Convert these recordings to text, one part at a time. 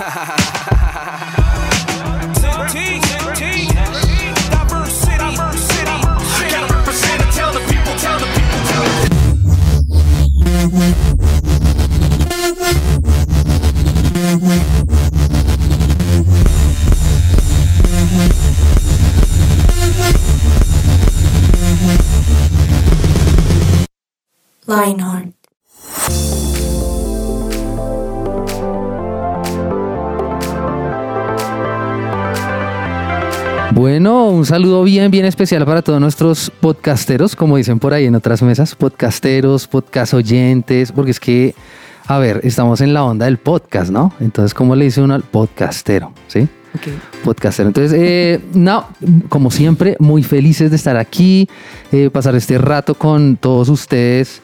ha ha ha ha un saludo bien, bien especial para todos nuestros podcasteros, como dicen por ahí en otras mesas, podcasteros, podcast oyentes, porque es que, a ver, estamos en la onda del podcast, ¿no? Entonces, ¿cómo le dice uno al podcastero? ¿Sí? Podcastero. Entonces, eh, no, como siempre, muy felices de estar aquí, eh, pasar este rato con todos ustedes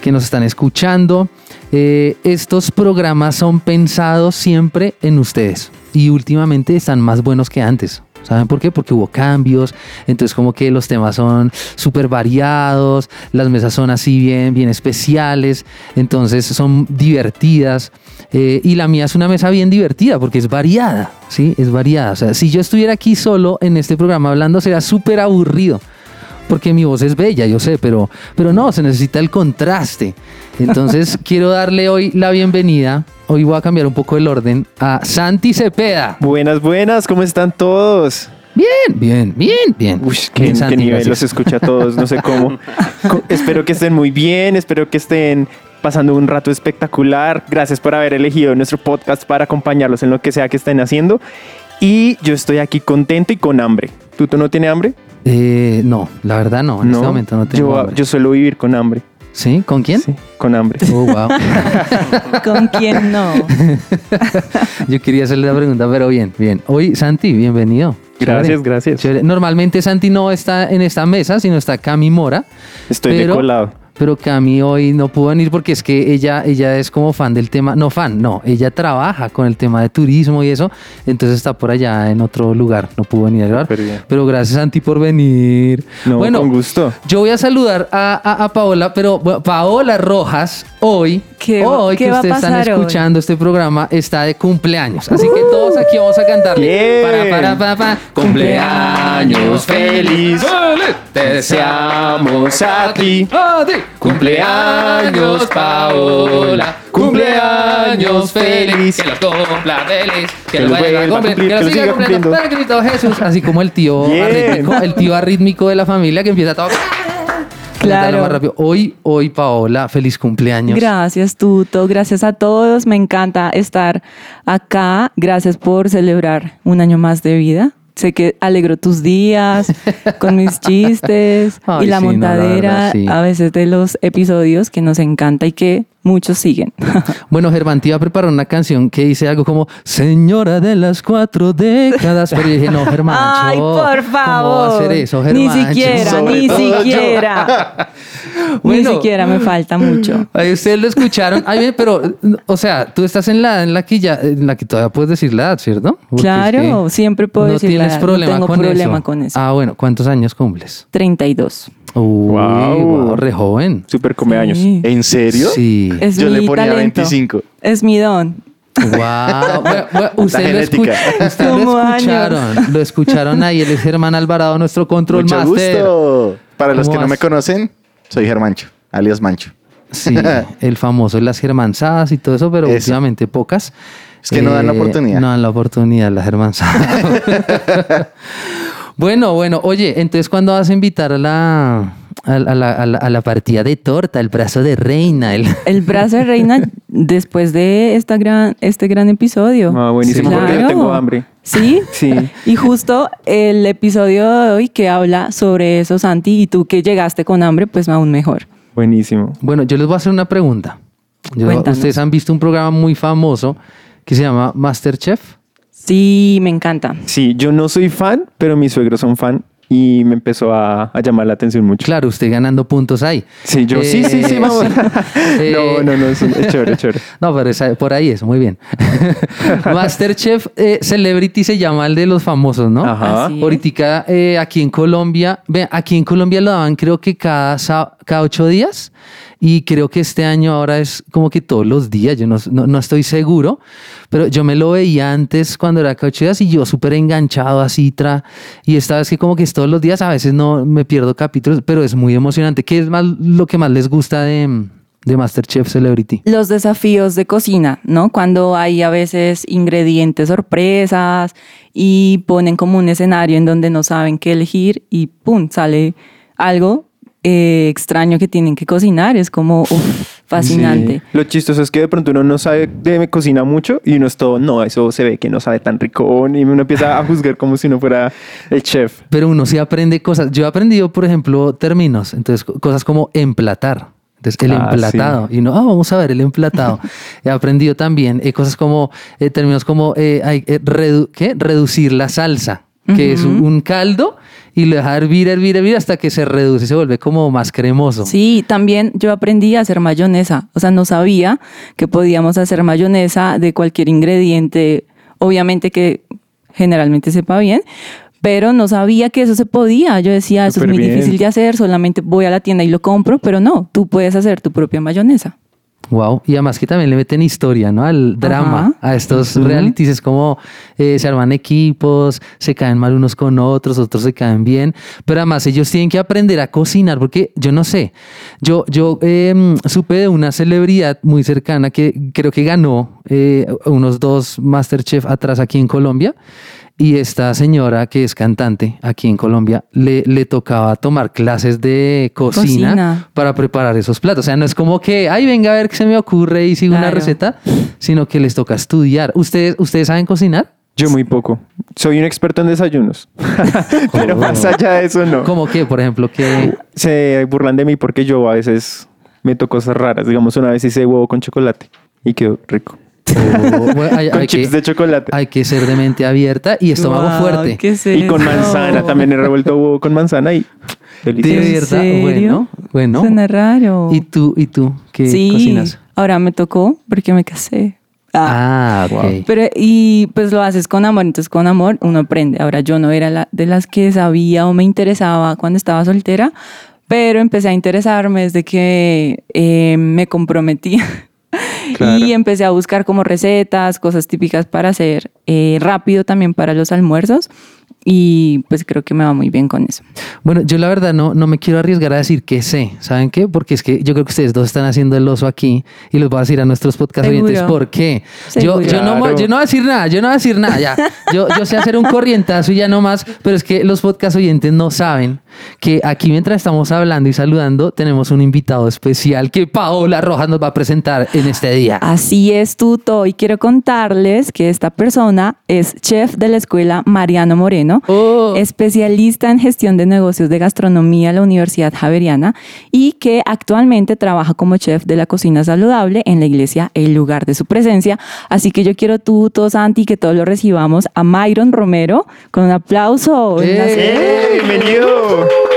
que nos están escuchando. Eh, estos programas son pensados siempre en ustedes y últimamente están más buenos que antes. ¿Saben por qué? Porque hubo cambios, entonces como que los temas son súper variados, las mesas son así bien, bien especiales, entonces son divertidas. eh, y la mía es una mesa bien divertida porque es variada, ¿sí? Es variada. O sea, si yo estuviera aquí solo en este programa hablando sería súper aburrido porque mi voz es bella, yo sé, pero, pero no, se necesita el contraste. Entonces quiero darle hoy la bienvenida, hoy voy a cambiar un poco el orden, a Santi Cepeda. Buenas, buenas, ¿cómo están todos? Bien, bien, bien, bien. Uy, qué, Bien, qué Santi, nivel gracias. los escucha a todos, no sé cómo. Espero que estén muy bien, espero que estén pasando un rato espectacular. Gracias por haber elegido nuestro podcast para acompañarlos en lo que sea que estén haciendo. Y yo estoy aquí contento y con hambre. ¿Tú, tú no tienes hambre? Eh, no, la verdad no, en este momento no tengo yo, hambre. yo suelo vivir con hambre. ¿Sí? ¿Con quién? Sí, con hambre. Oh, wow. ¿Con quién no? Yo quería hacerle la pregunta, pero bien, bien. Hoy, Santi, bienvenido. Gracias, Chévere. gracias. Chévere. Normalmente Santi no está en esta mesa, sino está Cami Mora. Estoy Pero- decolado. Pero Cami hoy no pudo venir porque es que ella, ella es como fan del tema, no fan, no, ella trabaja con el tema de turismo y eso, entonces está por allá en otro lugar, no pudo venir a grabar. Pero gracias Santi por venir. No, bueno, con gusto. yo voy a saludar a, a- a Paola, pero bueno, Paola Rojas hoy, ¿Qué hoy qué que ustedes están pasar hoy? escuchando este programa, está de cumpleaños. Así que todos aquí vamos a cantarle. Bien. Para, para, para, pa. Cumpleaños feliz. Te deseamos a ti. a ti. Cumpleaños, Paola. Cumpleaños feliz. Que los cumpla feliz. Que los vuelva a cumplir. Que los siga cumpliendo. Para Jesús. Así como el tío arrítmico, el tío arrítmico de la familia que empieza todo. Claro. Más rápido. Hoy, hoy, Paola, feliz cumpleaños. Gracias, Tuto. Gracias a todos. Me encanta estar acá. Gracias por celebrar un año más de vida. Sé que alegro tus días con mis chistes Ay, y la sí, no, la montadera verdad, sí. a veces de los episodios que nos encanta y que muchos siguen. Bueno, Germán te iba a preparar una canción que dice algo como Señora de las cuatro décadas. Pero yo dije, no, Germán. Ay, por favor. ¿Cómo va a hacer eso, Ni Germancho? siquiera, ni siquiera. Bueno. Ni siquiera me falta mucho. Ahí ustedes lo escucharon. Ay, bien, pero, o sea, tú estás en la en la que ya, en la que todavía puedes decir la edad, ¿cierto? Porque Claro, es que siempre puedo no decir la edad, no problema tengo con problema eso. con eso. Ah, bueno, ¿cuántos años cumples? 32. Uy, Wow. wow, re joven. Super come años. Sí. ¿En serio? Sí. Es Yo mi le ponía talento. 25. Es mi don. Wow. Bueno, bueno, usted lo, genética. escu- usted lo Como años. escucharon. Lo escucharon ahí. Él es Germán Alvarado, nuestro control Mucho master. gusto. Para los ¿Cómo que no me conocen, soy Germancho, alias Mancho. Sí, el famoso de las germanzadas y todo eso, pero Eso. últimamente pocas. Es que no dan la oportunidad. No dan la oportunidad las germanzadas. bueno, bueno, oye, entonces ¿cuándo vas a invitar a la, a, la- a la, a la- a la partida de torta, el brazo de reina? El... El brazo de reina después de esta gran, este gran episodio. Ah, buenísimo, Sí. porque yo Claro. tengo hambre. ¿Sí? Sí. Y justo el episodio de hoy que habla sobre eso, Santi, y tú que llegaste con hambre, pues aún mejor. Buenísimo. Bueno, yo les voy a hacer una pregunta. Yo-. Ustedes han visto un programa muy famoso que se llama Masterchef. Sí, me encanta. Sí, yo no soy fan, pero mis suegros son fan y me empezó a, a llamar la atención mucho. Claro, usted ganando puntos ahí. Sí, yo, sí, sí, sí, Eh, vamos. No, no, no, es, es chévere, es chévere. No, pero por ahí es, muy bien. Masterchef eh, Celebrity se llama el de los famosos, ¿no? Ajá. Ahorita eh, aquí en Colombia, ve, aquí en Colombia lo daban creo que cada, cada ocho días. Y creo que este año ahora es como que todos los días, yo no, no, no estoy seguro, pero yo me lo veía antes cuando era cauchedas y yo súper enganchado a Citra. Y esta vez que como que es todos los días, a veces no me pierdo capítulos, pero es muy emocionante. ¿Qué es más lo que más les gusta de, de Masterchef Celebrity? Los desafíos de cocina, ¿no? Cuando hay a veces ingredientes sorpresas y ponen como un escenario en donde no saben qué elegir y ¡pum! sale algo eh, extraño que tienen que cocinar. Es como uf, fascinante. Lo chistoso es que de pronto uno no sabe de cocina mucho y uno es todo, no, eso se ve que no sabe tan rico y uno empieza a juzgar como si no fuera el chef. Pero uno sí aprende cosas. Yo he aprendido, por ejemplo, términos. Entonces, co- cosas como emplatar. Entonces, el Ah, emplatado. Y uno, ah, vamos a ver, el emplatado. he aprendido también eh, cosas como, eh, términos como, eh, hay, eh, redu- ¿qué? Reducir la salsa, que es un, un caldo y lo deja hervir, hervir, hervir hasta que se reduce y se vuelve como más cremoso. Sí, también yo aprendí a hacer mayonesa. O sea, no sabía que podíamos hacer mayonesa de cualquier ingrediente, obviamente que generalmente sepa bien, pero no sabía que eso se podía. Yo decía, eso Súper es muy bien. difícil de hacer, solamente voy a la tienda y lo compro, pero no, tú puedes hacer tu propia mayonesa. Wow. Y además que también le meten historia, ¿no? Al drama, Ajá. a estos realities. Es como eh, se arman equipos, se caen mal unos con otros, otros se caen bien. Pero además ellos tienen que aprender a cocinar porque yo no sé. Yo, yo eh, supe de una celebridad muy cercana que creo que ganó eh, unos dos Masterchef atrás aquí en Colombia. Y esta señora que es cantante aquí en Colombia le, le tocaba tomar clases de cocina, Cocina. para preparar esos platos. O sea, no es como que, ay, venga a ver qué se me ocurre y sigo una receta, sino que les toca estudiar. ¿Ustedes, ¿ustedes saben cocinar? Yo muy poco. Soy un experto en desayunos. Pero Oh. más allá de eso, no. ¿Cómo que, por ejemplo, que Se burlan de mí porque yo a veces meto cosas raras. Digamos, una vez hice huevo con chocolate y quedó rico. O- bueno, hay, Con hay chips que, de chocolate. hay que ser de mente abierta y estómago fuerte? ¿qué es y con manzana. También he revuelto huevo con manzana y De delicioso. ¿En verdad, serio? bueno, bueno. Suena raro. ¿Y tú, y tú qué sí, cocinas? ahora me tocó porque me casé. Ah. Ah. Pero, y pues lo haces con amor, entonces con amor uno aprende. Ahora yo no era la, de las que sabía o me interesaba cuando estaba soltera, pero empecé a interesarme desde que eh, me comprometí. Claro. Y empecé a buscar como recetas, cosas típicas para hacer eh, rápido también para los almuerzos. Y pues creo que me va muy bien con eso. Bueno, yo la verdad no, no me quiero arriesgar a decir que sé. ¿Saben qué? Porque es que yo creo que ustedes dos están haciendo el oso aquí y los voy a decir a nuestros podcast Seguro. oyentes por qué. Yo, yo, no, yo no voy a decir nada, yo no voy a decir nada, ya. Yo, yo sé hacer un corrientazo y ya no más, pero es que los podcast oyentes no saben que aquí mientras estamos hablando y saludando tenemos un invitado especial que Paola Rojas nos va a presentar en este día. Así es, Tuto. Y quiero contarles que esta persona es chef de la escuela Mariano Moreno, Oh. especialista en gestión de negocios de gastronomía en la Universidad Javeriana y que actualmente trabaja como chef de la cocina saludable en la iglesia El Lugar de su Presencia. Así que yo quiero, Tuto, Santi, que todos lo recibamos a Myron Romero con un aplauso. ¡Eh! ¡Eh! Ciao.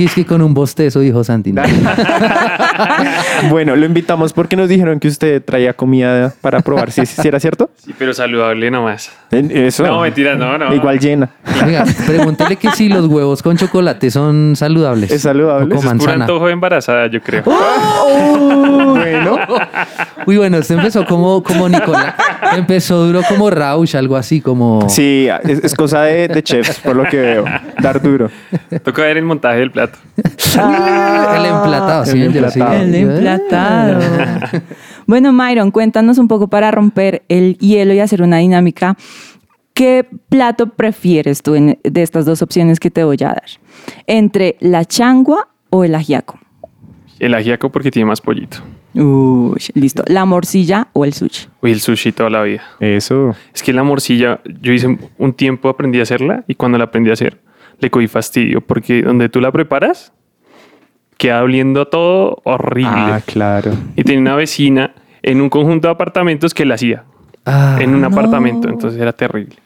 Y es que con un bostezo dijo Santi. ¿no? bueno, lo invitamos porque nos dijeron que usted traía comida para probar. ¿Sí, sí era cierto? Sí, pero saludable nomás. En- Eso. No, mentira, no, no. Igual llena. Venga, pregúntele que si los huevos con chocolate son saludables. ¿Es saludable? Es puro antojo de embarazada, yo creo. bueno. Uy, bueno, este empezó como, como Nicolás. Empezó duro como Rausch, algo así como. Sí, es, es cosa de, de chefs, por lo que veo. Dar duro. Toca ver el montaje del plato. El emplatado, sí, el emplatado. El emplatado. bueno, Myron, cuéntanos un poco para romper el hielo y hacer una dinámica. ¿Qué plato prefieres tú en- de estas dos opciones que te voy a dar? ¿Entre la changua o el ajiaco? El ajiaco porque tiene más pollito. Uy, listo. ¿La morcilla o el sushi? Uy, el sushi toda la vida. Eso. Es que la morcilla, yo hice un tiempo aprendí a hacerla y cuando la aprendí a hacer, le cogí fastidio porque donde tú la preparas, queda oliendo todo horrible. Ah, claro. Y tenía una vecina en un conjunto de apartamentos que la hacía. Ah, en un apartamento, entonces era terrible.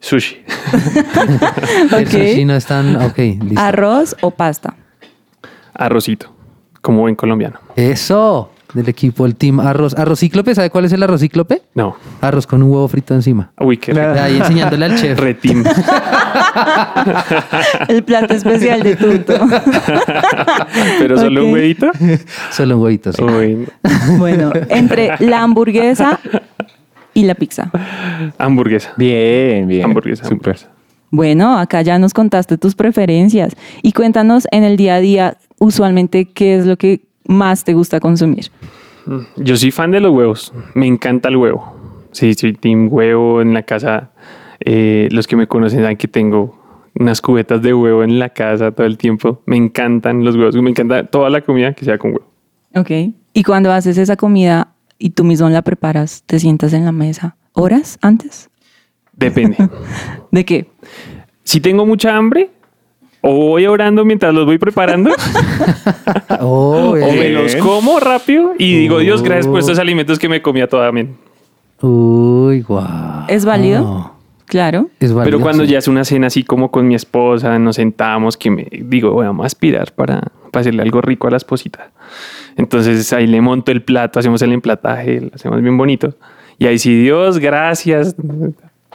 Sushi. el sushi no es tan. Listo. ¿Arroz o pasta? Arrocito, como buen colombiano. Eso. Del equipo, el team arroz. Arrocíclope, ¿sabe cuál es el arrocíclope? No. Arroz con un huevo frito encima. Uy, qué rico. Ahí enseñándole al chef. Retim. El plato especial de Tuto. Pero solo un huevito. Solo un huevito, sí. Uy, Bueno, entre la hamburguesa y la pizza. hamburguesa. Bien, bien. Hamburguesa. Súper. Bueno, acá ya nos contaste tus preferencias y cuéntanos en el día a día usualmente qué es lo que más te gusta consumir. Mm, Yo soy fan de los huevos. Me encanta el huevo. Sí, soy team huevo en la casa. Eh, los que me conocen saben que tengo unas cubetas de huevo en la casa todo el tiempo. Me encantan los huevos. Me encanta toda la comida que sea con huevo. Ok. Y cuando haces esa comida y tú mismo la preparas, te sientas en la mesa horas antes. Depende. ¿De qué? si tengo mucha hambre, o voy orando mientras los voy preparando, Oh, o me bien. los como rápido y digo, Dios, gracias por estos alimentos que me comía toda. Amén. Uy, guau. ¿Es válido? Claro. Es válido. Pero cuando sí. ya es una cena así como con mi esposa, nos sentamos, que me digo, bueno, vamos a aspirar para, para hacerle algo rico a la esposita. Entonces ahí le monto el plato, hacemos el emplataje, lo hacemos bien bonito. Y ahí sí, Dios, gracias.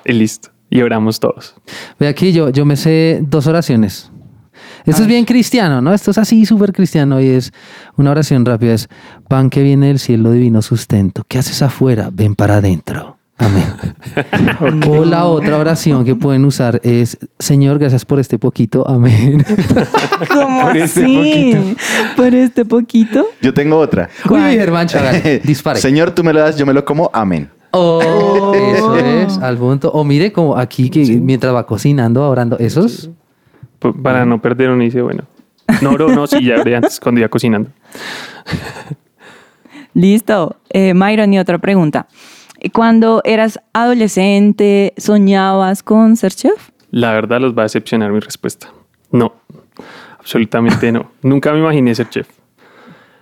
Y listo. Y oramos todos. Ve aquí, yo, yo me sé dos oraciones. Esto es bien cristiano, ¿no? Esto es así súper cristiano y es una oración rápida. Es pan que viene del cielo divino sustento. ¿Qué haces afuera? Ven para adentro. Amén. O la otra oración que pueden usar es Señor, gracias por este poquito. Amén. ¿Cómo Por este así? ¿Por este poquito? Yo tengo otra. Uy, Germán Chagal, dispare. Señor, tú me lo das, yo me lo como. Amén. Oh, eso es, al punto. O mire como aquí que mientras va cocinando, orando, esos. Para no perder uno dice, bueno. No, oro, no, sí, ya oré antes cuando iba cocinando. Listo. Eh, Myron, y otra pregunta. Cuando eras adolescente, ¿soñabas con ser chef? La verdad los va a decepcionar mi respuesta. No, absolutamente no. Nunca me imaginé ser chef.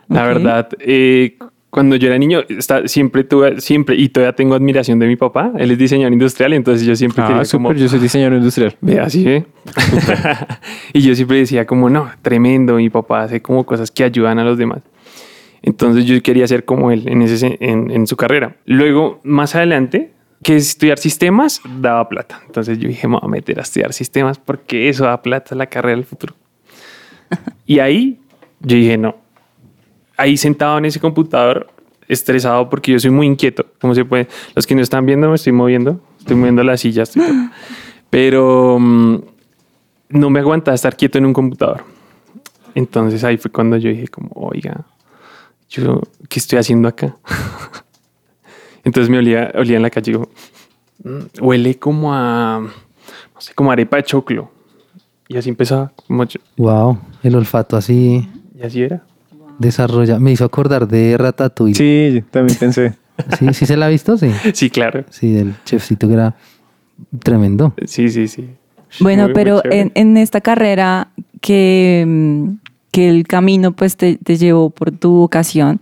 La verdad, eh, cuando yo era niño, está- siempre tuve, siempre, y todavía tengo admiración de mi papá. Él es diseñador industrial, entonces yo siempre Ah, quería súper. como... Yo soy diseñador industrial. Ve así, ¿eh? y yo siempre decía como, no, tremendo, mi papá hace como cosas que ayudan a los demás. Entonces yo quería ser como él en, ese, se- en, en su carrera. Luego, más adelante, que estudiar sistemas daba plata. Entonces yo dije, me voy a meter a estudiar sistemas porque eso da plata, la carrera del futuro. y ahí yo dije, no. Ahí sentado en ese computador, estresado porque yo soy muy inquieto. ¿Cómo se puede? Los que no están viendo, me estoy moviendo. Estoy moviendo la silla. estoy todo. Pero mm, no me aguantaba estar quieto en un computador. Entonces ahí fue cuando yo dije como, oiga, yo, ¿qué estoy haciendo acá? Entonces me olía, olía en la calle digo, "Mm, huele como a, no sé, como arepa de choclo. Y así empezaba, como yo- Wow, el olfato así y así era. Desarrolla. Me hizo acordar de Ratatouille. Sí, también pensé. Sí, sí se la ha visto, sí. Sí, claro. Sí, del chefcito que era tremendo. Sí, sí, sí. Bueno, Muy, pero en, en esta carrera que, que el camino pues te, te llevó por tu vocación,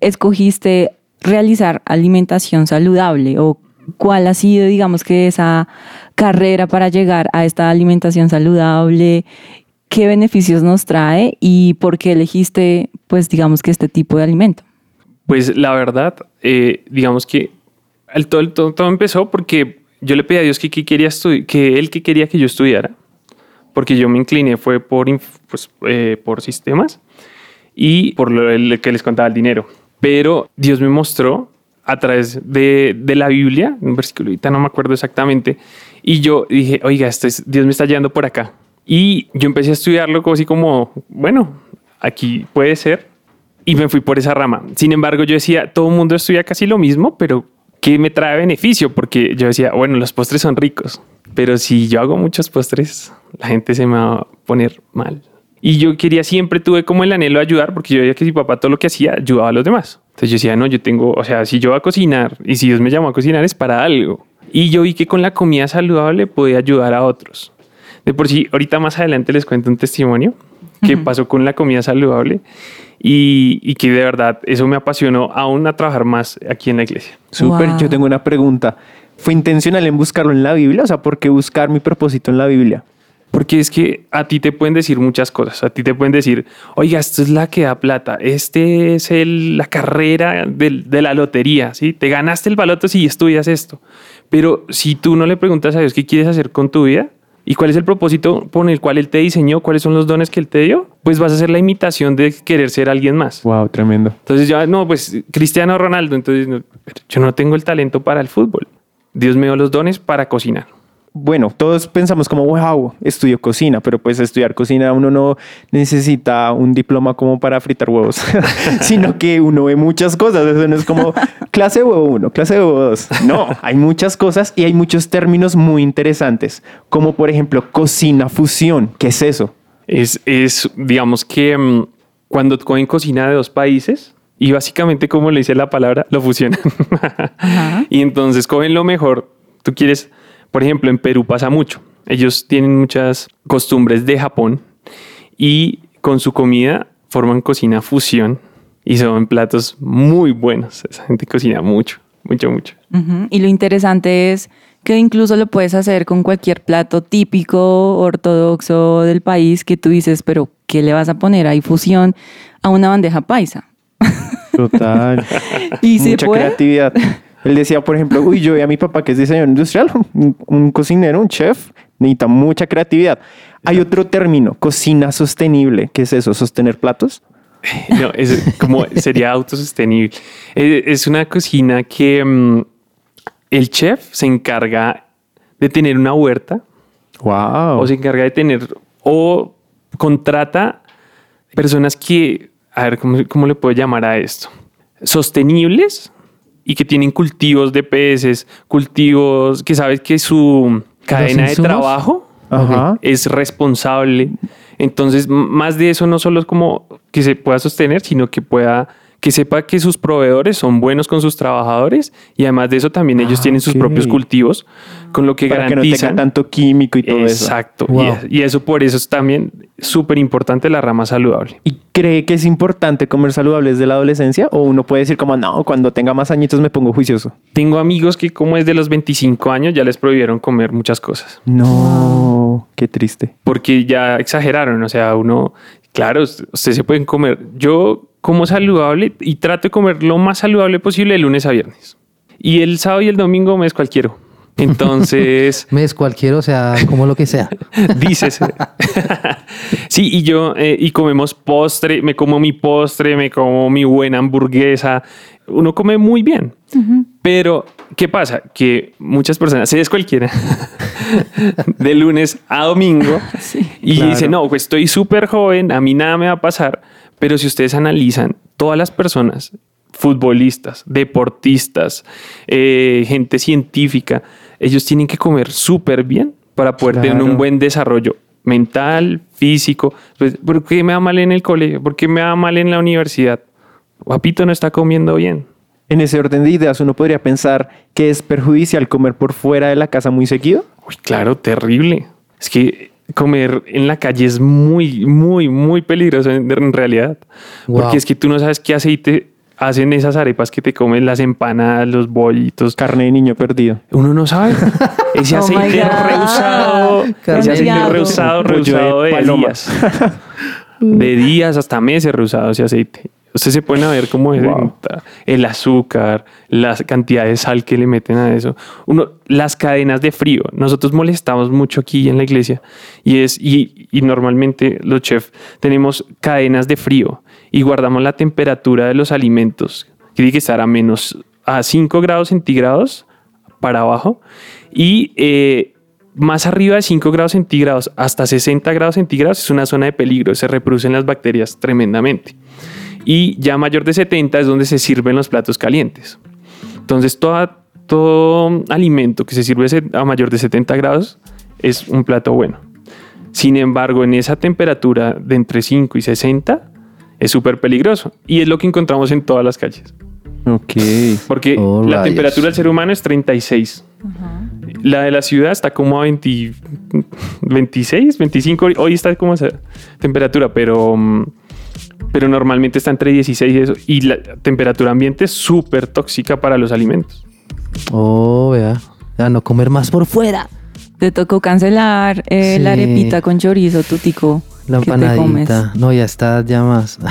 escogiste realizar alimentación saludable o cuál ha sido, digamos que esa carrera para llegar a esta alimentación saludable, qué beneficios nos trae y por qué elegiste pues digamos que este tipo de alimento. Pues la verdad, eh, digamos que el, todo, el- todo, todo empezó porque yo le pedí a Dios que, que quería que él que quería que yo estudiara, porque yo me incliné fue por, pues, eh, por sistemas y por lo que les contaba el dinero. Pero Dios me mostró a través de, de la Biblia, un versículo, ahorita no me acuerdo exactamente, y yo dije, oiga, esto es, Dios me está llevando por acá. Y yo empecé a estudiarlo como así como, bueno, aquí puede ser, y me fui por esa rama. Sin embargo, yo decía, todo el mundo estudia casi lo mismo, pero ¿qué me trae beneficio? Porque yo decía, bueno, los postres son ricos, pero si yo hago muchos postres, la gente se me va a poner mal. Y yo quería, siempre tuve como el anhelo de ayudar, porque yo veía que mi papá todo lo que hacía ayudaba a los demás. Entonces yo decía, no, yo tengo, o sea, si yo voy a cocinar y si Dios me llamó a cocinar es para algo. Y yo vi que con la comida saludable podía ayudar a otros. De por sí, ahorita más adelante les cuento un testimonio que pasó con la comida saludable y, y que de verdad eso me apasionó aún a trabajar más aquí en la iglesia. Súper. Wow. Yo tengo una pregunta. ¿Fue intencional en buscarlo en la Biblia? O sea, ¿por qué buscar mi propósito en la Biblia? Porque es que a ti te pueden decir muchas cosas. A ti te pueden decir, oiga, esto es la que da plata. Este es el, la carrera del- de, la lotería. ¿sí? Te ganaste el baloto si estudias esto. Pero si tú no le preguntas a Dios qué quieres hacer con tu vida y cuál es el propósito por el cual Él te diseñó, cuáles son los dones que Él te dio, pues vas a hacer la imitación de querer ser alguien más. Wow, tremendo. Entonces ya, no, pues Cristiano Ronaldo, entonces no, yo no tengo el talento para el fútbol. Dios me dio los dones para cocinar. Bueno, todos pensamos como, wow, estudio cocina, pero pues estudiar cocina uno no necesita un diploma como para fritar huevos, sino que uno ve muchas cosas. Eso no es como clase de huevo uno, clase de huevo dos. No, hay muchas cosas y hay muchos términos muy interesantes, como por ejemplo cocina fusión. ¿Qué es eso? Es, es digamos que mm, cuando cogen cocina de dos países y básicamente como le dice la palabra, lo fusionan. y entonces cogen lo mejor. Tú quieres, por ejemplo, en Perú pasa mucho. Ellos tienen muchas costumbres de Japón y con su comida forman cocina fusión y son platos muy buenos. Esa gente cocina mucho, mucho, mucho. Y lo interesante es que incluso lo puedes hacer con cualquier plato típico, ortodoxo del país, que tú dices, pero ¿qué le vas a poner ahí fusión a una bandeja paisa? Total. Y se Mucha puede. creatividad. Él decía, por ejemplo, uy, yo vi a mi papá que es diseñador industrial, un, un cocinero, un chef, necesita mucha creatividad. Hay otro término, cocina sostenible. ¿Qué es eso? ¿Sostener platos? No, es como sería autosostenible. Es, es una cocina que mm, el chef se encarga de tener una huerta Wow. o se encarga de tener o contrata personas que, a ver, ¿cómo, cómo le puedo llamar a esto? Sostenibles y que tienen cultivos de peces, cultivos que sabes que su cadena de trabajo Ajá. es responsable. Entonces, más de eso no solo es como que se pueda sostener, sino que pueda que sepa que sus proveedores son buenos con sus trabajadores y además de eso también ellos Ah, tienen sus propios cultivos, con lo que Para que no tanto químico y todo eso. Exacto. Wow. Y, es- y eso por eso es también súper importante la rama saludable. ¿Y cree que es importante comer saludable desde la adolescencia? ¿O uno puede decir como, no, cuando tenga más añitos me pongo juicioso? Tengo amigos que como es de los 25 años ya les prohibieron comer muchas cosas No, qué triste. porque ya exageraron. O sea, uno, claro, usted- ustedes se pueden comer. Yo como saludable y trato de comer lo más saludable posible de lunes a viernes. Y el sábado y el domingo me descualquiero. Entonces, Mes cualquiera, o sea, como lo que sea. Dices. sí, y yo, eh, y comemos postre, me como mi postre, me como mi buena hamburguesa. Uno come muy bien. Pero, ¿qué pasa? Que muchas personas se descualquieran de lunes a domingo y Claro. dicen, no, pues estoy súper joven, a mí nada me va a pasar. Pero si ustedes analizan, todas las personas, futbolistas, deportistas, eh, gente científica, ellos tienen que comer súper bien para poder tener un buen desarrollo mental, físico. Pues, ¿Por qué me va mal en el colegio? ¿Por qué me va mal en la universidad? Papito no está comiendo bien. En ese orden de ideas, uno podría pensar que es perjudicial comer por fuera de la casa muy seguido. Uy, claro, terrible. Es que comer en la calle es muy, muy, muy peligroso en, en realidad. Wow. Porque es que tú no sabes qué aceite hacen esas arepas que te comen, las empanadas, los bollitos. Carne de niño perdido. Uno no sabe. Ese Oh my aceite reusado, Carne ese de aceite reusado, Pollo de reusado de, días. de días hasta meses reusado ese aceite. Usted se pueden ver cómo es Wow. el azúcar, la cantidad de sal que le meten a eso. Uno, las cadenas de frío. Nosotros molestamos mucho aquí en la iglesia y es y, y normalmente los chefs tenemos cadenas de frío y guardamos la temperatura de los alimentos que tiene que estar a menos a 5 grados centígrados para abajo y eh, más arriba de 5 grados centígrados hasta 60 grados centígrados es una zona de peligro, se reproducen las bacterias tremendamente. Y ya mayor de 70 es donde se sirven los platos calientes. Entonces, toda, todo alimento que se sirve a mayor de 70 grados es un plato bueno. Sin embargo, en esa temperatura de entre 5 y 60 es súper peligroso. Y es lo que encontramos en todas las calles. Ok. Porque Oh, la rayos. temperatura del ser humano es 36. La de la ciudad está como a 20 26, 25. Hoy está como esa temperatura, pero, mm, pero normalmente está entre 16 y eso. Y la temperatura ambiente es súper tóxica para los alimentos. Oh, vea. A no comer más por fuera. Te tocó cancelar eh, la arepita con chorizo, tutico. La que te comes. empanadita. No, ya está ya más.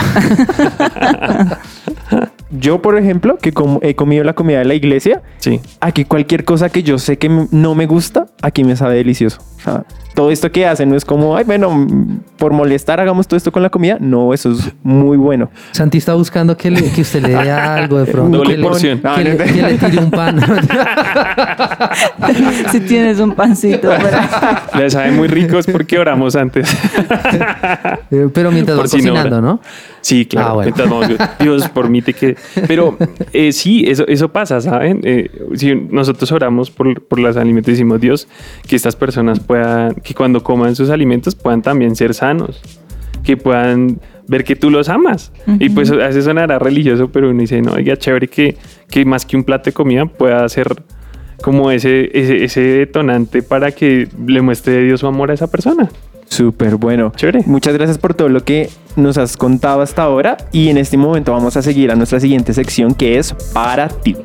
Yo, por ejemplo, que como he comido la comida de la iglesia, Sí. aquí cualquier cosa que yo sé que no me gusta, aquí me sabe delicioso. Sea, todo esto que hacen no es como, ay, bueno, mm, por molestar hagamos todo esto con la comida. No, eso es muy bueno. Santi está buscando que, le- que usted le dé algo de pronto. Doble que le- porción. Ah, Que, le, no, que le tire un pan. si tienes un pancito. Le sabe muy rico es porque oramos antes. Eh, Pero mientras Por va si no, cocinando. ¿no? Sí, claro. Ah, bueno. Mientras vamos, Dios, por mí te que. Pero eh, sí, eso, eso pasa, ¿saben? Eh, si nosotros oramos por, por los alimentos, decimos Dios, que estas personas puedan, que cuando coman sus alimentos puedan también ser sanos, que puedan ver que tú los amas. Y pues a veces sonará religioso, pero uno dice, no, oiga, chévere que, que más que un plato de comida pueda ser como ese, ese, ese detonante para que le muestre Dios su amor a esa persona. Súper bueno. Chévere. Muchas gracias por todo lo que nos has contado hasta ahora. Y en este momento vamos a seguir a nuestra siguiente sección que es para ti.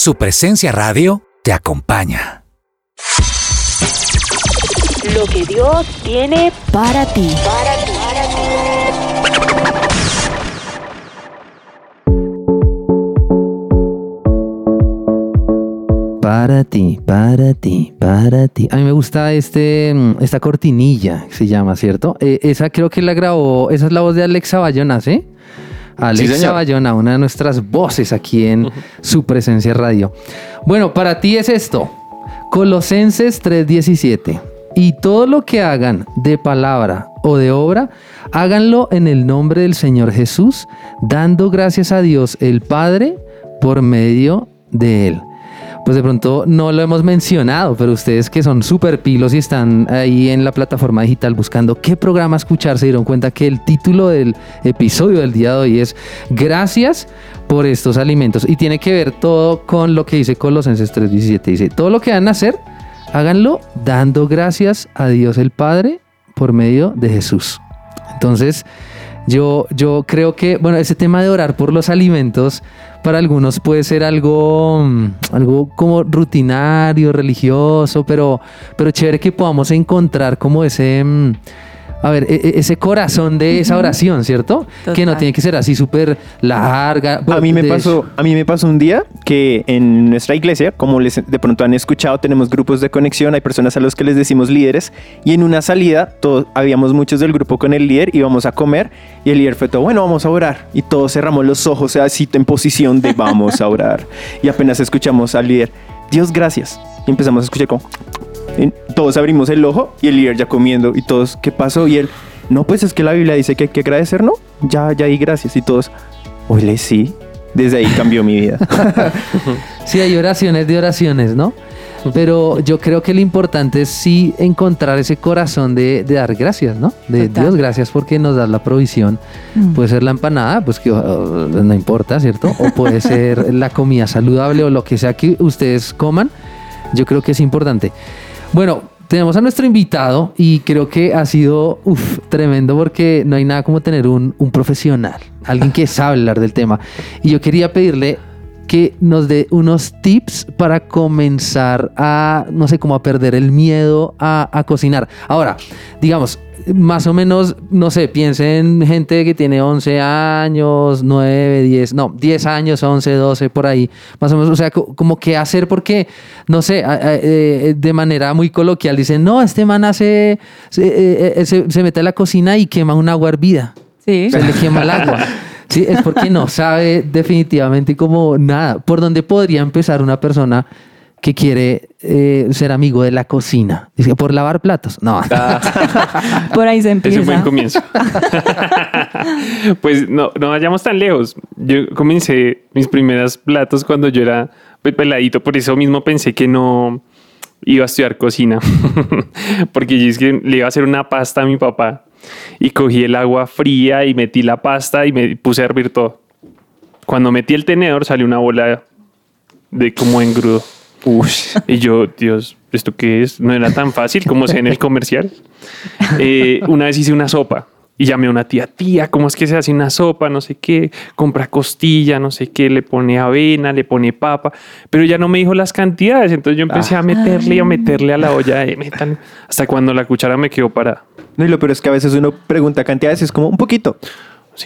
Su presencia radio te acompaña. Lo que Dios tiene Para ti. Para ti, para ti, para ti. A mí me gusta este, mm, esta cortinilla, que se llama, ¿cierto? Eh, esa creo que la grabó, esa es la voz de Alexa Bayona, ¿sí? Alexa señor. Bayona, una de nuestras voces aquí en su presencia radio. Bueno, para ti es esto. Colosenses 3:17. Y todo lo que hagan de palabra o de obra, háganlo en el nombre del Señor Jesús, dando gracias a Dios el Padre por medio de Él. Pues de pronto no lo hemos mencionado, pero ustedes que son súper pilos y están ahí en la plataforma digital buscando qué programa escuchar, se dieron cuenta que el título del episodio del día de hoy es Gracias por estos alimentos. Y tiene que ver todo con lo que dice Colosenses 3:17. Dice, todo lo que van a hacer, háganlo dando gracias a Dios el Padre por medio de Jesús. Entonces, yo, yo creo que, bueno, ese tema de orar por los alimentos para algunos puede ser algo, mm, algo como rutinario, religioso, pero, pero chévere que podamos encontrar como ese, mm, a ver, e- e- ese corazón de esa oración, ¿cierto? Que no tiene que ser así súper larga. A mí me pasó, a mí me pasó un día que en nuestra iglesia, como les de pronto han escuchado, tenemos grupos de conexión, hay personas a los que les decimos líderes y en una salida todos habíamos muchos del grupo con el líder íbamos a comer y el líder fue todo, bueno, vamos a orar y todos cerramos los ojos, así en posición de vamos a orar y apenas escuchamos al líder, Dios gracias y empezamos a escuchar como todos abrimos el ojo y el líder ya comiendo y todos, ¿qué pasó? Y él, no, pues es que la Biblia dice que hay que agradecer, ¿no? Ya, ya, y gracias. Y todos, oye, sí. Desde ahí cambió mi vida. Sí, hay oraciones de oraciones, ¿no? Pero yo creo que lo importante es sí encontrar ese corazón de, de dar gracias, ¿no? De Total. Dios, gracias porque nos das la provisión. Mm. Puede ser la empanada, pues que uh, no importa, ¿cierto? O puede ser la comida saludable o lo que sea que ustedes coman. Yo creo que es importante. Bueno, tenemos a nuestro invitado y creo que ha sido uf, tremendo porque no hay nada como tener un, profesional, alguien que sabe hablar del tema. Y yo quería pedirle que nos dé unos tips para comenzar a, no sé, como a perder el miedo a cocinar. Ahora, digamos, más o menos, no sé, piensen en gente que tiene 11 años, 9, 10, no, 10 años, 11, 12, por ahí, más o menos, o sea, co- como qué hacer porque, no sé, eh, de manera muy coloquial dicen, no, este man hace, se, eh, eh, se- se mete a la cocina y quema un agua hervida Sí. se le quema el agua. Sí, es porque no sabe definitivamente como nada. ¿Por dónde podría empezar una persona que quiere eh, ser amigo de la cocina? Dice, ¿por lavar platos? No. Por ahí se Es un buen empieza. comienzo. pues no, no vayamos tan lejos. Yo comencé mis primeros platos cuando yo era pues, peladito, por eso mismo pensé que no iba a estudiar cocina, porque yo es que le iba a hacer una pasta a mi papá y cogí el agua fría y metí la pasta y me puse a hervir todo. cuando metí el tenedor salió una bola de como engrudo. Y yo, Dios, ¿esto qué es? No era tan fácil como se en el comercial. Eh, una vez hice una sopa y llamé a una tía, tía, ¿cómo es que se hace una sopa? No sé qué, compra costilla, no sé qué, le pone avena, le pone papa, pero ya no me dijo las cantidades, entonces yo empecé a meterle y a meterle a la olla, eh, metan, hasta cuando la cuchara me quedó parada. No, y lo peor es que a veces uno pregunta cantidades es como un poquito.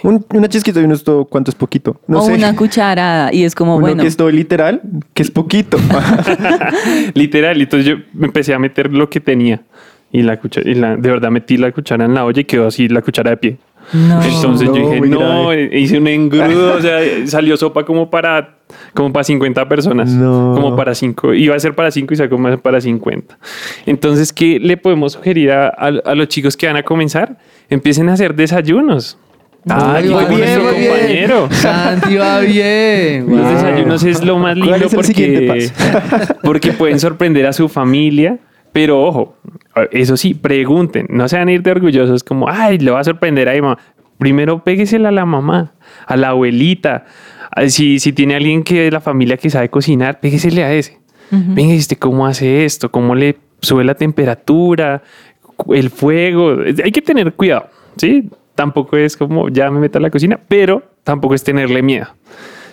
Un- una chisquita y uno es todo, ¿cuánto es poquito? No o sé. una cucharada y es como, Uno bueno, que es todo literal, que es poquito. Literal, y entonces yo me empecé a meter lo que tenía y la cuchara, y la, de verdad metí la cuchara en la olla y quedó así la cuchara de pie. no. Entonces No, yo dije, no, grave. hice un engrudo, o sea, salió sopa como para, como para 50 personas. No. Como para 5. Iba a ser para 5 y sacó más para 50. Entonces, ¿qué le podemos sugerir a, a- a los chicos que van a comenzar? Empiecen a hacer desayunos. Ay, Como muy bien, muy bien. compañero. Santi va bien. Los Wow. desayunos es lo más ¿Cuál lindo porque, porque pueden sorprender a su familia. Pero ojo, eso sí, pregunten, no se van a ir de orgullosos como, ay, le va a sorprender a mi mamá. Primero péguesela a la mamá, a la abuelita. Ah, Si, si tiene alguien que de la familia que sabe cocinar, péguesele a ese. Venga, este, ¿cómo hace esto? ¿Cómo le sube la temperatura? El fuego. Hay que tener cuidado, ¿sí? Tampoco es como ya me meto a la cocina, pero tampoco es tenerle miedo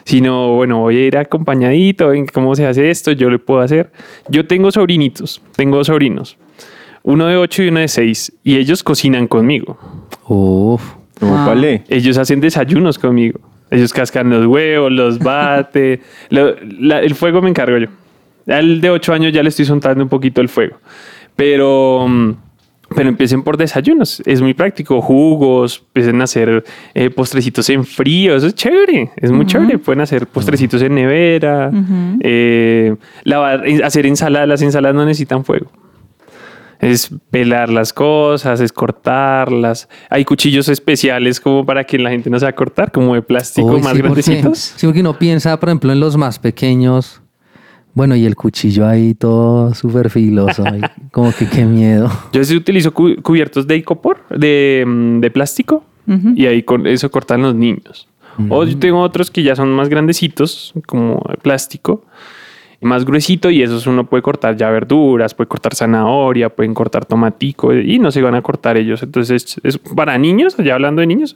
sino bueno, voy a ir acompañadito, ven cómo se hace esto, yo le puedo hacer. Yo tengo sobrinitos, tengo dos sobrinos, uno de 8 y uno de 6, y ellos cocinan conmigo. Uf. No, vale. Ellos hacen desayunos conmigo. Ellos cascan los huevos, los bate. Lo- la- el fuego me encargo yo. Al de 8 años ya le estoy soltando un poquito el fuego. Pero, mm, pero empiecen por desayunos. Es muy práctico. Jugos, empiecen a hacer eh, postrecitos en frío. Eso es chévere. Es muy chévere. Pueden hacer postrecitos en nevera. eh, lavar, hacer ensaladas. Las ensaladas no necesitan fuego. Es pelar las cosas, es cortarlas. Hay cuchillos especiales como para que la gente no se va a cortar, como de plástico más sí, porque- grandecitos. Sí, porque uno piensa, por ejemplo, en los más pequeños. Bueno, y el cuchillo ahí todo súper filoso. como que qué miedo. Yo sí utilizo cu- cubiertos de icopor, de, mm, de plástico, y ahí con eso cortan los niños. O yo tengo otros que ya son más grandecitos, como de plástico, y más gruesito, y esos uno puede cortar ya verduras, puede cortar zanahoria, pueden cortar tomatico, y no se van a cortar ellos. Entonces, es para niños, ya hablando de niños,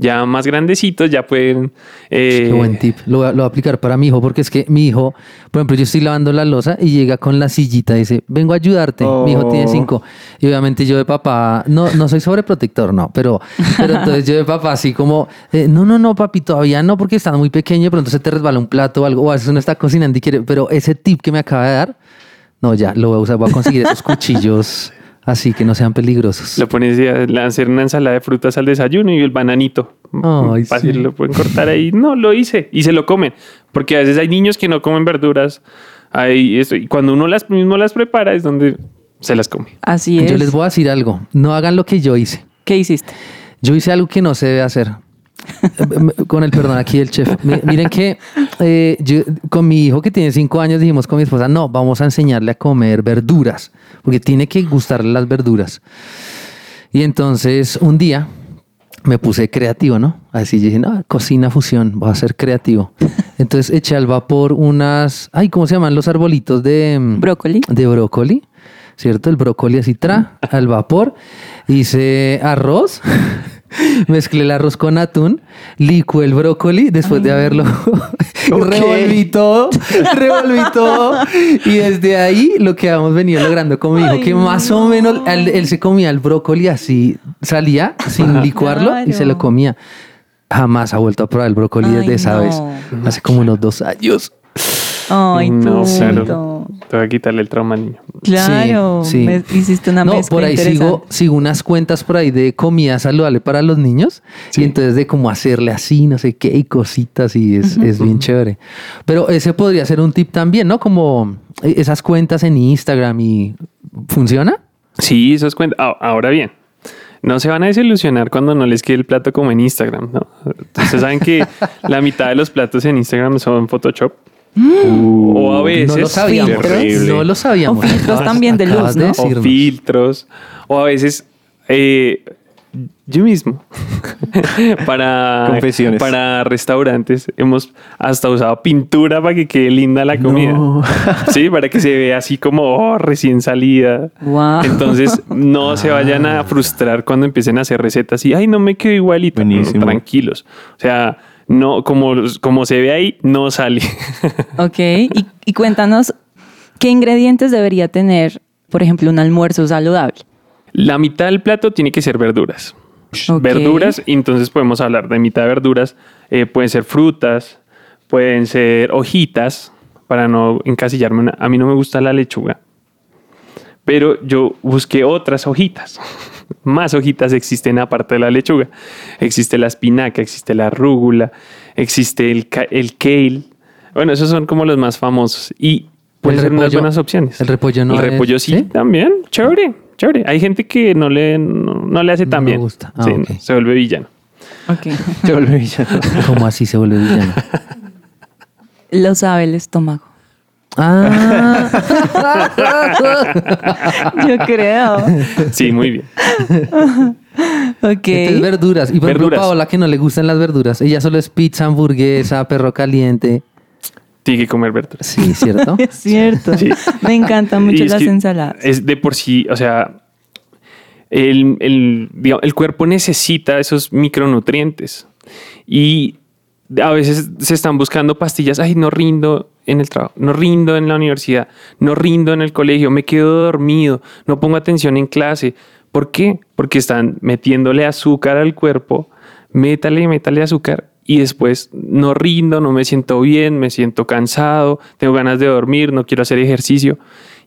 ya más grandecitos, ya pueden... eh, Qué buen tip. Lo voy, a, lo voy a aplicar para mi hijo, porque es que mi hijo, por ejemplo, yo estoy lavando la losa y llega con la sillita y dice, vengo a ayudarte. Mi hijo tiene Oh. cinco. Y obviamente yo de papá, no, no soy sobreprotector, no, pero, pero entonces yo de papá así como, eh, no, no, no, papi, todavía no, porque está muy pequeño, pero entonces te resbala un plato o algo, o a veces uno está cocinando y quiere, pero ese tip que me acaba de dar, no, ya, lo voy a usar, voy a conseguir esos cuchillos así que no sean peligrosos. Lo pones a hacer una ensalada de frutas al desayuno y el bananito. Ay, Fácil, sí. lo pueden cortar ahí. No, lo hice y se lo comen. Porque a veces hay niños que no comen verduras. Ahí esto, y cuando uno las mismo las prepara es donde se las come. Así es. Yo les voy a decir algo, no hagan lo que yo hice. ¿Qué hiciste? Yo hice algo que no se debe hacer. Con el perdón aquí del chef. Mi- Miren que eh, yo, con mi hijo que tiene cinco años dijimos con mi esposa, no, vamos a enseñarle a comer verduras, porque tiene que gustarle las verduras. Y entonces un día me puse creativo, ¿no? Así dije, no, cocina fusión, voy a ser creativo. Entonces eché al vapor unas, ay, ¿cómo se llaman los arbolitos de mm, Brócoli. De brócoli, ¿cierto? El brócoli así tra, al vapor. Hice arroz, mezclé el arroz con atún, licué el brócoli después de haberlo revolví todo, revolví todo. Y desde ahí lo que hemos venido logrando con mi hijo, Ay, que más o no. menos él, él se comía el brócoli así, salía sin licuarlo y se lo comía. Jamás ha vuelto a probar el brócoli desde Ay, esa no. vez. Hace como unos dos años. Ay, no, tú. claro. Te voy a quitarle el trauma al niño. Claro. Sí, sí. me- hiciste una no, mezcla por ahí sigo, sigo unas cuentas por ahí de comida saludable para los niños y entonces de cómo hacerle así, no sé qué, y cositas y es, es bien chévere. Pero ese podría ser un tip también, ¿no? Como eh, esas cuentas en Instagram y ¿funciona? Sí, eso es cuenta. Ah, ahora bien, no se van a desilusionar cuando no les quede el plato como en Instagram, ¿no? Ustedes saben que la mitad de los platos en Instagram son Photoshop. O a veces. no lo sabíamos. Horrible. No lo sabíamos. O filtros Acabas- también de luz, ¿no? o filtros, o a veces eh, yo mismo para, Confesiones. para restaurantes. Hemos hasta usado pintura para que quede linda la comida. No. Sí, para que se vea así como oh, recién salida. Wow. Entonces, no se vayan a frustrar cuando empiecen a hacer recetas y, ay, no me quedo igualito. No, tranquilos. O sea, no, como, como se ve ahí, no sale. Ok, y, y cuéntanos, ¿qué ingredientes debería tener, por ejemplo, un almuerzo saludable? La mitad del plato tiene que ser verduras. Ok. Verduras, y entonces podemos hablar de mitad de verduras. Eh, pueden ser frutas, pueden ser hojitas, para no encasillarme. una- A mí no me gusta la lechuga, pero yo busqué otras hojitas. Más hojitas existen aparte de la lechuga. Existe la espinaca, existe la rúgula, existe el, el kale. Bueno, esos son como los más famosos. Y pueden ser unas buenas opciones. el repollo no El es- repollo sí, ¿sí? también. Chévere, chévere. Hay gente que no le, no, no le hace tan No bien. gusta. Ah, Sí. Se vuelve villano. Ok. Se volvió villano. ¿Cómo así se vuelve villano? Lo sabe el estómago. Ah, Yo creo. Sí, muy bien. Ok. entonces verduras. Y por ejemplo, Verduras. Paola, que no le gustan las verduras. Ella solo es pizza, hamburguesa, perro caliente. Tiene que comer verduras. Sí, ¿cierto? Es cierto. Sí. Me encantan mucho es las que ensaladas. Es de por sí, o sea, el, el, digamos, el cuerpo necesita esos micronutrientes. Y a veces se están buscando pastillas. Ay, no rindo en el trabajo, no rindo en la universidad, no rindo en el colegio, me quedo dormido, no pongo atención en clase. ¿Por qué? Porque están metiéndole azúcar al cuerpo, métale, métale azúcar y después no rindo, no me siento bien, me siento cansado, tengo ganas de dormir, no quiero hacer ejercicio.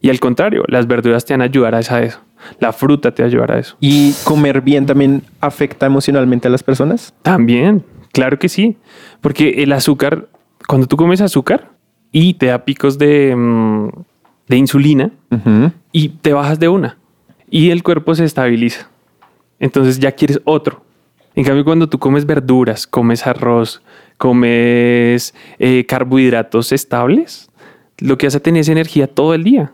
Y al contrario, las verduras te van a ayudar a eso. La fruta te va a ayudar a eso. ¿Y comer bien también afecta emocionalmente a las personas? También, claro que sí. Porque el azúcar, cuando tú comes azúcar y te da picos de, mm, de insulina y te bajas de una y el cuerpo se estabiliza. Entonces ya quieres otro. En cambio, cuando tú comes verduras, comes arroz, comes eh, carbohidratos estables, lo que vas a tener es energía todo el día.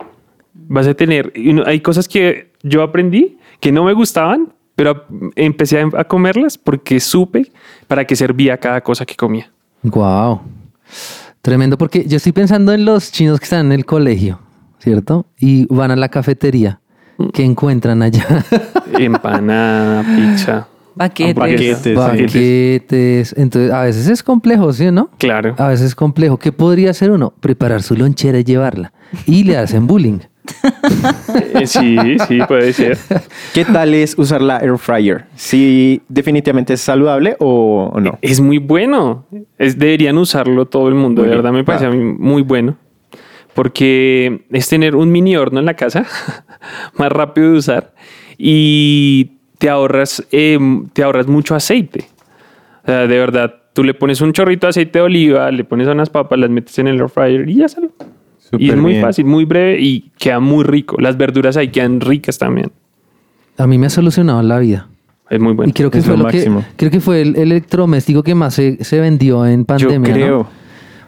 Vas a tener, hay cosas que yo aprendí que no me gustaban, pero empecé a, a comerlas porque supe para qué servía cada cosa que comía. Wow. Tremendo, porque yo estoy pensando en los chinos que están en el colegio, ¿cierto? Y van a la cafetería. ¿Qué encuentran allá? Empanada, pizza. Paquetes. Paquetes. Paquetes. Entonces, a veces es complejo, ¿sí o no? Claro. A veces es complejo. ¿Qué podría hacer uno? Preparar su lonchera y llevarla. Y le hacen bullying. Eh, sí, sí, puede ser. ¿Qué tal es usar la air fryer? ¿Sí definitivamente es saludable o, o no? Es muy bueno. Es, deberían usarlo todo el mundo. Muy de bien. verdad me parece Ah. a mí muy bueno. Porque es tener un mini horno en la casa, más rápido de usar. Y te ahorras, eh, te ahorras mucho aceite. O sea, de verdad, tú le pones un chorrito de aceite de oliva, le pones unas papas, las metes en el air fryer y ya sale. y es muy bien. fácil, muy breve y queda muy rico. Las verduras ahí quedan ricas también. A mí me ha solucionado la vida. Es muy bueno. y creo que es fue lo lo que, máximo. creo que fue el, el electrodoméstico que más se, se vendió en Yo pandemia. ¿no? creo.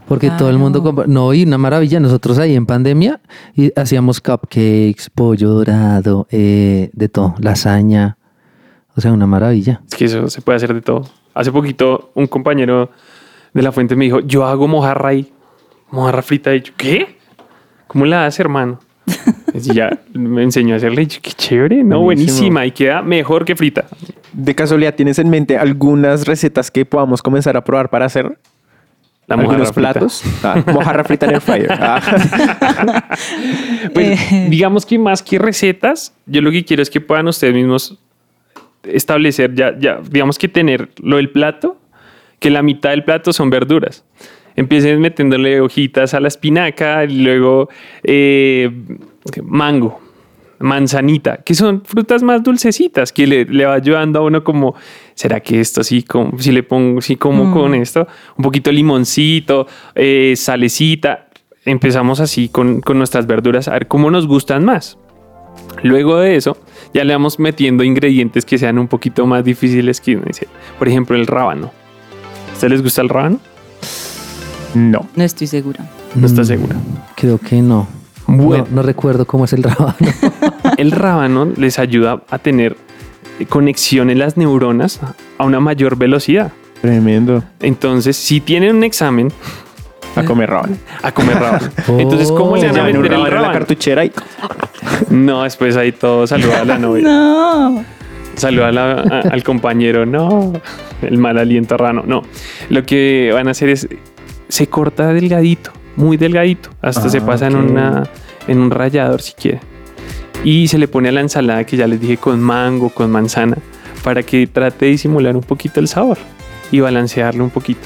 Porque todo el mundo compra. No, y una maravilla. Nosotros ahí en pandemia y hacíamos cupcakes, pollo dorado, eh, de todo, lasaña. O sea, una maravilla. Es que eso se puede hacer de todo. Hace poquito un compañero de la fuente me dijo, yo hago mojarra ahí, mojarra frita. Y yo, ¿qué? ¿Cómo la haces, hermano? Y ya me enseñó a hacerle. y yo, qué chévere, ¿no? Buenísimo. Buenísima. Y queda mejor que frita. De casualidad, ¿tienes en mente algunas recetas que podamos comenzar a probar para hacer? La ¿Algunos frita. platos? Ah, mojarra frita en air fryer. Ah. Pues, Eh. digamos que más que recetas, yo lo que quiero es que puedan ustedes mismos establecer ya, ya, digamos que tener lo del plato, que la mitad del plato son verduras. Empiecen metiéndole hojitas a la espinaca, y luego eh, mango, manzanita, que son frutas más dulcecitas, que le, le va ayudando a uno como, ¿será que esto sí, como, si le pongo, si como con esto? Un poquito limoncito, eh, salecita. Empezamos así con, con nuestras verduras a ver cómo nos gustan más. Luego de eso, ya le vamos metiendo ingredientes que sean un poquito más difíciles que uno dice. Por ejemplo, el rábano. ¿A ustedes les gusta el rábano? No. No estoy segura. No está Mm, segura. Creo que no. Bueno. No, no recuerdo cómo es el rábano. El rábano les ayuda a tener conexión en las neuronas a una mayor velocidad. Tremendo. Entonces, si tienen un examen A comer rábano. a comer rábano, entonces, ¿cómo le van a Llevan un meter el rábano en la cartuchera y No, después ahí todo saluda a la novia. No. Saluda a la- a- al compañero. No, el mal aliento rano. No, lo que van a hacer es se corta delgadito, muy delgadito. Hasta Ah, se pasa en, una, en un rallador si quiere. Y se le pone a la ensalada que ya les dije con mango, con manzana, para que trate de disimular un poquito el sabor y balancearlo un poquito.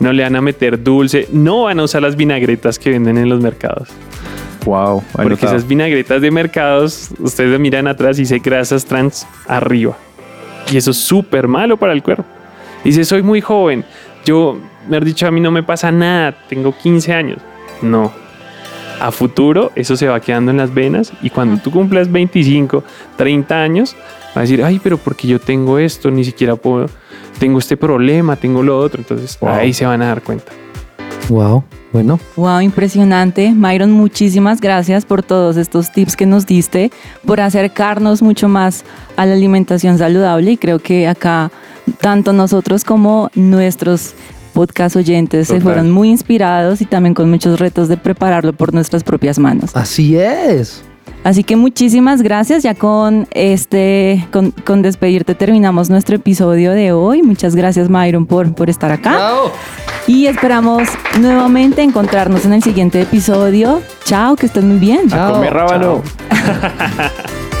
No le van a meter dulce, no van a usar las vinagretas que venden en los mercados. wow. Porque esas vinagretas de mercados, ustedes miran atrás y dice grasas trans arriba. Y eso es súper malo para el cuerpo. Dice, soy muy joven. Yo, me han dicho, a mí no me pasa nada. Tengo 15 años. No. A futuro, eso se va quedando en las venas. Y cuando tú cumplas 25, 30 años, va a decir, ay, pero porque yo tengo esto, ni siquiera puedo. Tengo este problema, tengo lo otro. Entonces, Wow. ahí se van a dar cuenta. Wow. Bueno, Wow, impresionante. Myron, muchísimas gracias por todos estos tips que nos diste, por acercarnos mucho más a la alimentación saludable y creo que acá tanto nosotros como nuestros podcast oyentes se fueron muy inspirados y también con muchos retos de prepararlo por nuestras propias manos. así es. Así que muchísimas gracias. Ya con este, con, con despedirte terminamos nuestro episodio de hoy. Muchas gracias, Myron, por, por estar acá. Chao. Y esperamos nuevamente encontrarnos en el siguiente episodio. Chao, que estén muy bien. A comer rábano. Chao.